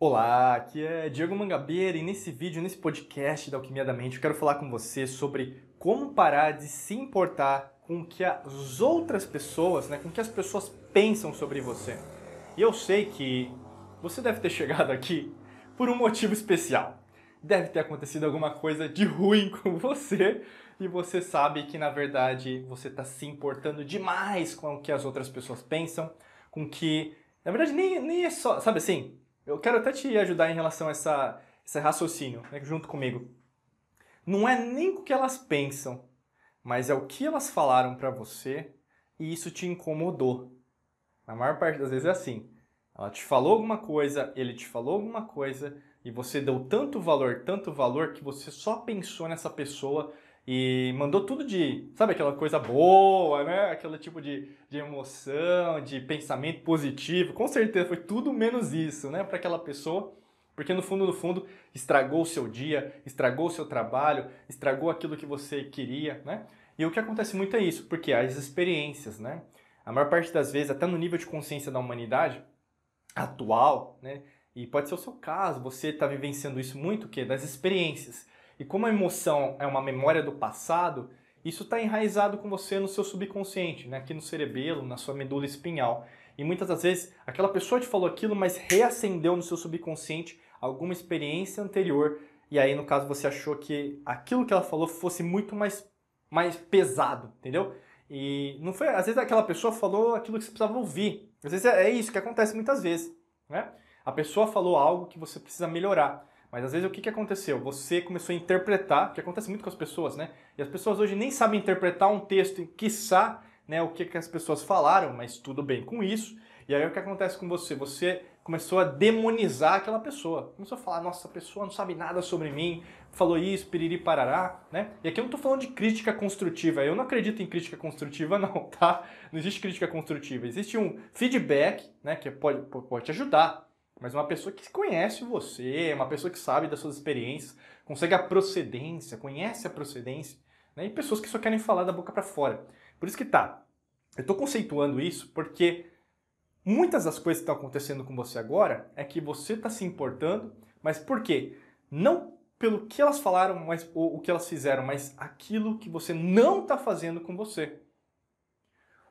Olá, aqui é Diego Mangabeira e nesse vídeo, nesse podcast da Alquimia da Mente, eu quero falar com você sobre como parar de se importar com o que as outras pessoas, né, com o que as pessoas pensam sobre você. E eu sei que você deve ter chegado aqui por um motivo especial. Deve ter acontecido alguma coisa de ruim com você e você sabe que na verdade você está se importando demais com o que as outras pessoas pensam, com que na verdade nem, nem é só, sabe assim, eu quero até te ajudar em relação a essa, esse raciocínio, né, junto comigo. Não é nem o que elas pensam, mas é o que elas falaram para você e isso te incomodou. Na maior parte das vezes é assim. Ela te falou alguma coisa, ele te falou alguma coisa e você deu tanto valor, tanto valor que você só pensou nessa pessoa e mandou tudo de, sabe, aquela coisa boa, né? Aquele tipo de, de emoção, de pensamento positivo. Com certeza foi tudo menos isso, né, para aquela pessoa. Porque no fundo, no fundo, estragou o seu dia, estragou o seu trabalho, estragou aquilo que você queria, né? E o que acontece muito é isso, porque as experiências, né? A maior parte das vezes, até no nível de consciência da humanidade atual, né? E pode ser o seu caso, você está vivenciando isso muito, o quê? Das experiências. E como a emoção é uma memória do passado, isso está enraizado com você no seu subconsciente, né? aqui no cerebelo, na sua medula espinhal. E muitas das vezes aquela pessoa te falou aquilo, mas reacendeu no seu subconsciente alguma experiência anterior. E aí, no caso, você achou que aquilo que ela falou fosse muito mais, mais pesado, entendeu? E não foi. Às vezes aquela pessoa falou aquilo que você precisava ouvir. Às vezes é isso que acontece muitas vezes. Né? A pessoa falou algo que você precisa melhorar. Mas às vezes o que, que aconteceu? Você começou a interpretar, que acontece muito com as pessoas, né? E as pessoas hoje nem sabem interpretar um texto, quiçá né, o que, que as pessoas falaram, mas tudo bem com isso. E aí o que acontece com você? Você começou a demonizar aquela pessoa. Começou a falar, nossa, a pessoa não sabe nada sobre mim, falou isso, piriri parará, né? E aqui eu não estou falando de crítica construtiva. Eu não acredito em crítica construtiva, não, tá? Não existe crítica construtiva. Existe um feedback, né, que pode, pode te ajudar mas uma pessoa que conhece você, uma pessoa que sabe das suas experiências, consegue a procedência, conhece a procedência, né? e pessoas que só querem falar da boca para fora. Por isso que tá. Eu estou conceituando isso porque muitas das coisas que estão acontecendo com você agora é que você está se importando, mas por quê? Não pelo que elas falaram, mas ou o que elas fizeram, mas aquilo que você não está fazendo com você.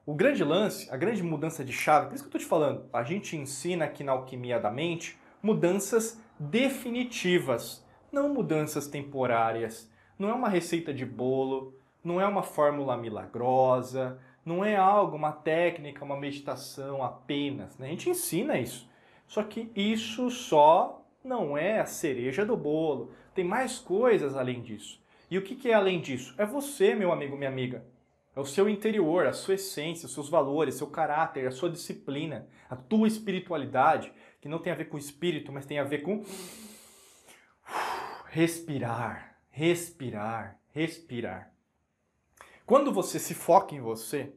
O grande lance, a grande mudança de chave, por isso que eu estou te falando, a gente ensina aqui na Alquimia da Mente mudanças definitivas, não mudanças temporárias. Não é uma receita de bolo, não é uma fórmula milagrosa, não é algo, uma técnica, uma meditação apenas. Né? A gente ensina isso. Só que isso só não é a cereja do bolo. Tem mais coisas além disso. E o que é além disso? É você, meu amigo, minha amiga. É o seu interior, a sua essência, os seus valores, seu caráter, a sua disciplina, a tua espiritualidade, que não tem a ver com espírito, mas tem a ver com respirar, respirar, respirar. Quando você se foca em você,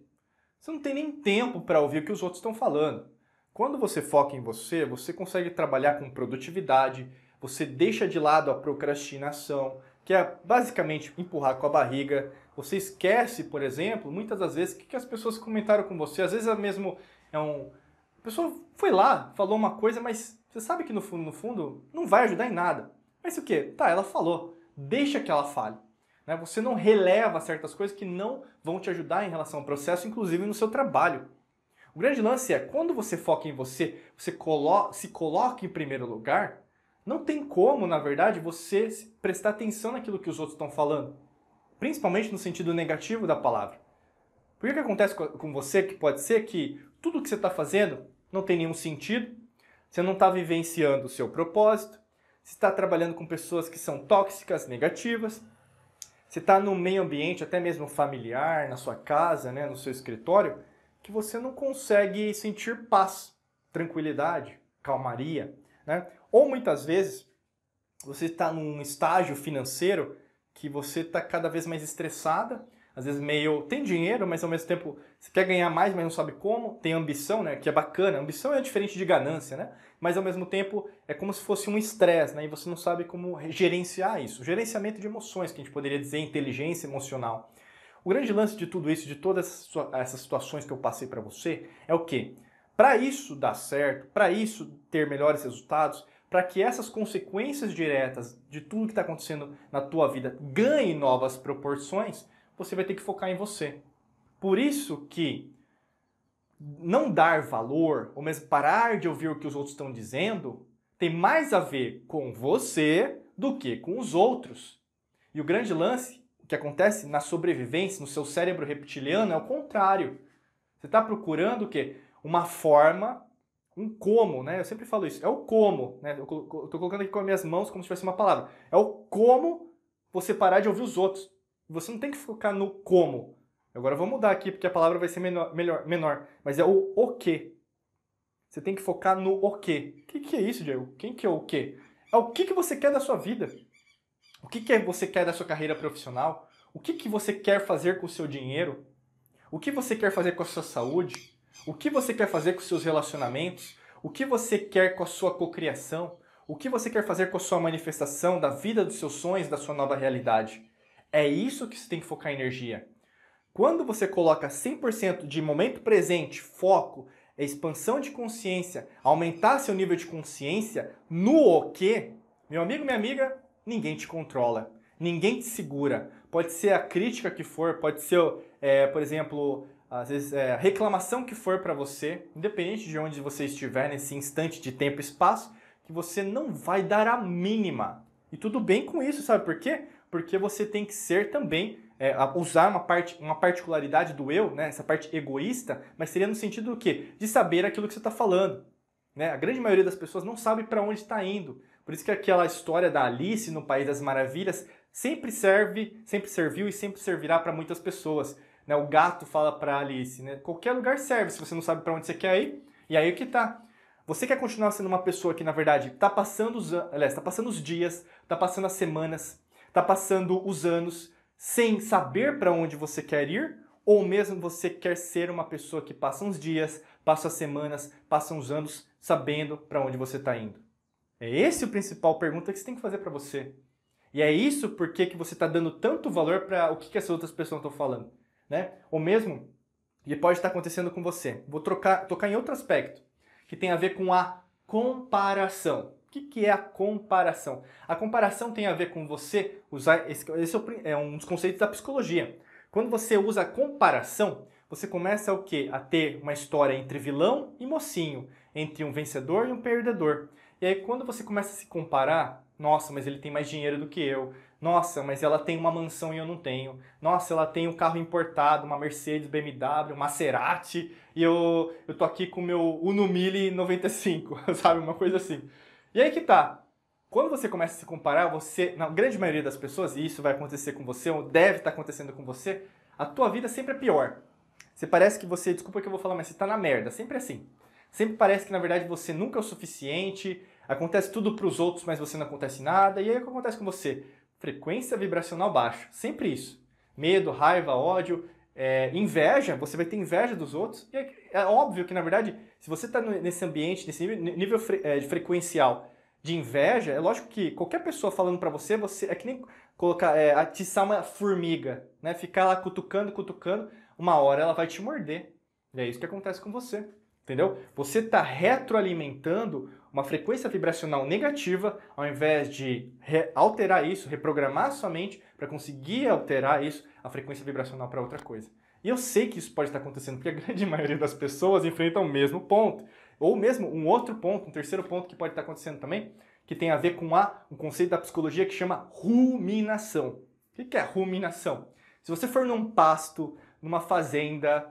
você não tem nem tempo para ouvir o que os outros estão falando. Quando você foca em você, você consegue trabalhar com produtividade, você deixa de lado a procrastinação, que é basicamente empurrar com a barriga. Você esquece, por exemplo, muitas das vezes, o que as pessoas comentaram com você. Às vezes é mesmo é um. A pessoa foi lá, falou uma coisa, mas você sabe que no fundo, no fundo, não vai ajudar em nada. Mas o que? Tá, ela falou. Deixa que ela fale. Né? Você não releva certas coisas que não vão te ajudar em relação ao processo, inclusive no seu trabalho. O grande lance é, quando você foca em você, você colo se coloca em primeiro lugar, não tem como, na verdade, você prestar atenção naquilo que os outros estão falando. Principalmente no sentido negativo da palavra. Por que, que acontece com você que pode ser que tudo que você está fazendo não tem nenhum sentido, você não está vivenciando o seu propósito, você está trabalhando com pessoas que são tóxicas, negativas, você está no meio ambiente, até mesmo familiar, na sua casa, né, no seu escritório, que você não consegue sentir paz, tranquilidade, calmaria. Né? Ou muitas vezes você está num estágio financeiro que você está cada vez mais estressada, às vezes meio tem dinheiro, mas ao mesmo tempo você quer ganhar mais, mas não sabe como, tem ambição, né, que é bacana. Ambição é diferente de ganância, né? Mas ao mesmo tempo é como se fosse um estresse, né? E você não sabe como gerenciar isso. Gerenciamento de emoções, que a gente poderia dizer inteligência emocional. O grande lance de tudo isso, de todas essas situações que eu passei para você, é o quê? Para isso dar certo, para isso ter melhores resultados, para que essas consequências diretas de tudo que está acontecendo na tua vida ganhem novas proporções, você vai ter que focar em você. Por isso que não dar valor, ou mesmo parar de ouvir o que os outros estão dizendo, tem mais a ver com você do que com os outros. E o grande lance, que acontece na sobrevivência, no seu cérebro reptiliano, é o contrário. Você está procurando o quê? Uma forma, um como, né? Eu sempre falo isso, é o como, né? Eu estou colocando aqui com as minhas mãos como se fosse uma palavra. É o como você parar de ouvir os outros. Você não tem que focar no como. Agora eu vou mudar aqui porque a palavra vai ser menor, melhor, menor. Mas é o o que. Você tem que focar no o que. O que, que é isso, Diego? Quem que é o que? É o que, que você quer da sua vida. O que, que você quer da sua carreira profissional? O que, que você quer fazer com o seu dinheiro? O que você quer fazer com a sua saúde? O que você quer fazer com seus relacionamentos? O que você quer com a sua cocriação? O que você quer fazer com a sua manifestação da vida dos seus sonhos, da sua nova realidade? É isso que você tem que focar energia. Quando você coloca 100% de momento presente, foco, expansão de consciência, aumentar seu nível de consciência no o que, meu amigo, minha amiga, ninguém te controla, ninguém te segura. Pode ser a crítica que for, pode ser, é, por exemplo, às vezes é, a reclamação que for para você, independente de onde você estiver nesse instante de tempo e espaço, que você não vai dar a mínima. E tudo bem com isso, sabe por quê? Porque você tem que ser também é, usar uma, parte, uma particularidade do eu, né, essa parte egoísta, mas seria no sentido do quê? De saber aquilo que você está falando. Né? A grande maioria das pessoas não sabe para onde está indo. Por isso que aquela história da Alice no País das Maravilhas sempre serve, sempre serviu e sempre servirá para muitas pessoas. Né? O gato fala para Alice, né? qualquer lugar serve se você não sabe para onde você quer ir. E aí que tá? Você quer continuar sendo uma pessoa que, na verdade, está passando os, aliás, tá passando os dias, está passando as semanas, está passando os anos, sem saber para onde você quer ir, ou mesmo você quer ser uma pessoa que passa uns dias, passa as semanas, passa uns anos sabendo para onde você está indo? É esse o principal pergunta que você tem que fazer para você. E é isso porque que você está dando tanto valor para o que, que as outras pessoas estão falando, né? Ou mesmo, e pode estar acontecendo com você. Vou trocar, tocar em outro aspecto, que tem a ver com a comparação. O que, que é a comparação? A comparação tem a ver com você usar. Esse, esse é, é um dos conceitos da psicologia. Quando você usa a comparação, você começa o quê? A ter uma história entre vilão e mocinho, entre um vencedor e um perdedor. E aí, quando você começa a se comparar, nossa, mas ele tem mais dinheiro do que eu. Nossa, mas ela tem uma mansão e eu não tenho. Nossa, ela tem um carro importado, uma Mercedes, BMW, Maserati, e eu, eu tô aqui com o meu Uno Mille 95, sabe? Uma coisa assim. E aí que tá. Quando você começa a se comparar, você, na grande maioria das pessoas, e isso vai acontecer com você, ou deve estar acontecendo com você, a tua vida sempre é pior. Você parece que você, desculpa que eu vou falar, mas você tá na merda, sempre assim. Sempre parece que na verdade você nunca é o suficiente, acontece tudo para os outros, mas você não acontece nada. E aí o que acontece com você? Frequência vibracional baixa, sempre isso. Medo, raiva, ódio, é, inveja, você vai ter inveja dos outros. E é, é óbvio que, na verdade, se você está nesse ambiente, nesse nível, nível fre, é, frequencial de inveja, é lógico que qualquer pessoa falando para você, você é que nem colocar, é, atiçar uma formiga, né? Ficar lá cutucando, cutucando, uma hora ela vai te morder. E é isso que acontece com você, entendeu? Você está retroalimentando uma frequência vibracional negativa, ao invés de alterar isso, reprogramar sua mente para conseguir alterar isso, a frequência vibracional para outra coisa. E eu sei que isso pode estar acontecendo porque a grande maioria das pessoas enfrentam o mesmo ponto. Ou mesmo um outro ponto, um terceiro ponto que pode estar acontecendo também, que tem a ver com a, um conceito da psicologia que chama ruminação. O que é ruminação? Se você for num pasto, numa fazenda,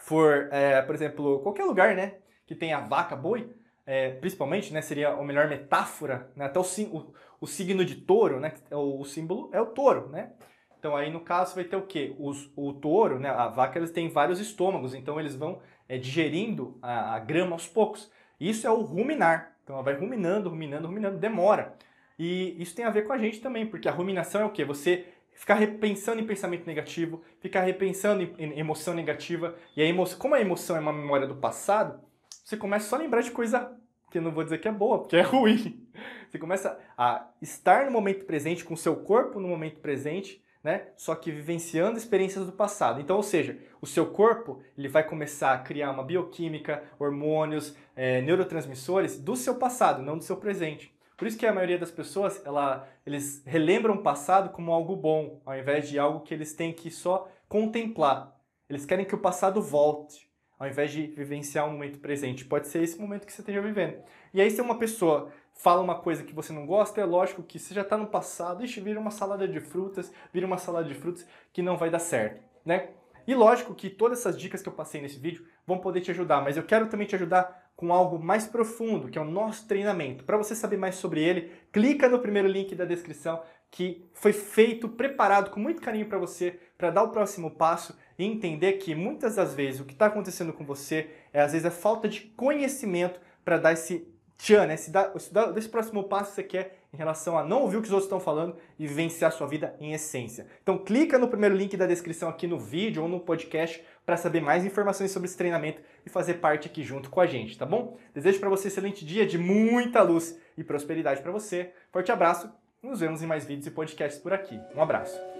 for, é, por exemplo, qualquer lugar, né, que tenha vaca, boi, é, principalmente, né, seria a melhor metáfora, né, até o, o, o signo de touro, né, o, o símbolo é o touro, né, então aí no caso vai ter o quê? Os, o touro, né, a vaca, eles têm vários estômagos, então eles vão é, digerindo a, a, grama aos poucos. Isso é o ruminar. Então ela vai ruminando, ruminando, ruminando, demora. E isso tem a ver com a gente também, porque a ruminação é o quê? Você ficar repensando em pensamento negativo, ficar repensando em emoção negativa. E a emoção, como a emoção é uma memória do passado, você começa só a lembrar de coisa que não vou dizer que é boa, porque é ruim. Você começa a estar no momento presente, com o seu corpo no momento presente, né? Só que vivenciando experiências do passado. Então, ou seja, o seu corpo ele vai começar a criar uma bioquímica, hormônios, é, neurotransmissores do seu passado, não do seu presente. Por isso que a maioria das pessoas, ela, eles relembram o passado como algo bom, ao invés de algo que eles têm que só contemplar. Eles querem que o passado volte, ao invés de vivenciar o momento presente. Pode ser esse momento que você esteja vivendo. E aí, se uma pessoa fala uma coisa que você não gosta, é lógico que você já está no passado, ixi, vira uma salada de frutas, vira uma salada de frutas que não vai dar certo, né? E lógico que todas essas dicas que eu passei nesse vídeo vão poder te ajudar, mas eu quero também te ajudar com algo mais profundo, que é o nosso treinamento. Para você saber mais sobre ele, clica no primeiro link da descrição que foi feito, preparado com muito carinho para você, para dar o próximo passo e entender que muitas das vezes o que está acontecendo com você é às vezes a falta de conhecimento para dar esse tchan, né? Se dá, se dá, desse próximo passo que você quer em relação a não ouvir o que os outros estão falando e vivenciar a sua vida em essência. Então clica no primeiro link da descrição aqui no vídeo ou no podcast para saber mais informações sobre esse treinamento e fazer parte aqui junto com a gente, tá bom? Desejo para você um excelente dia de muita luz e prosperidade para você. Forte abraço. Nos vemos em mais vídeos e podcasts por aqui. Um abraço.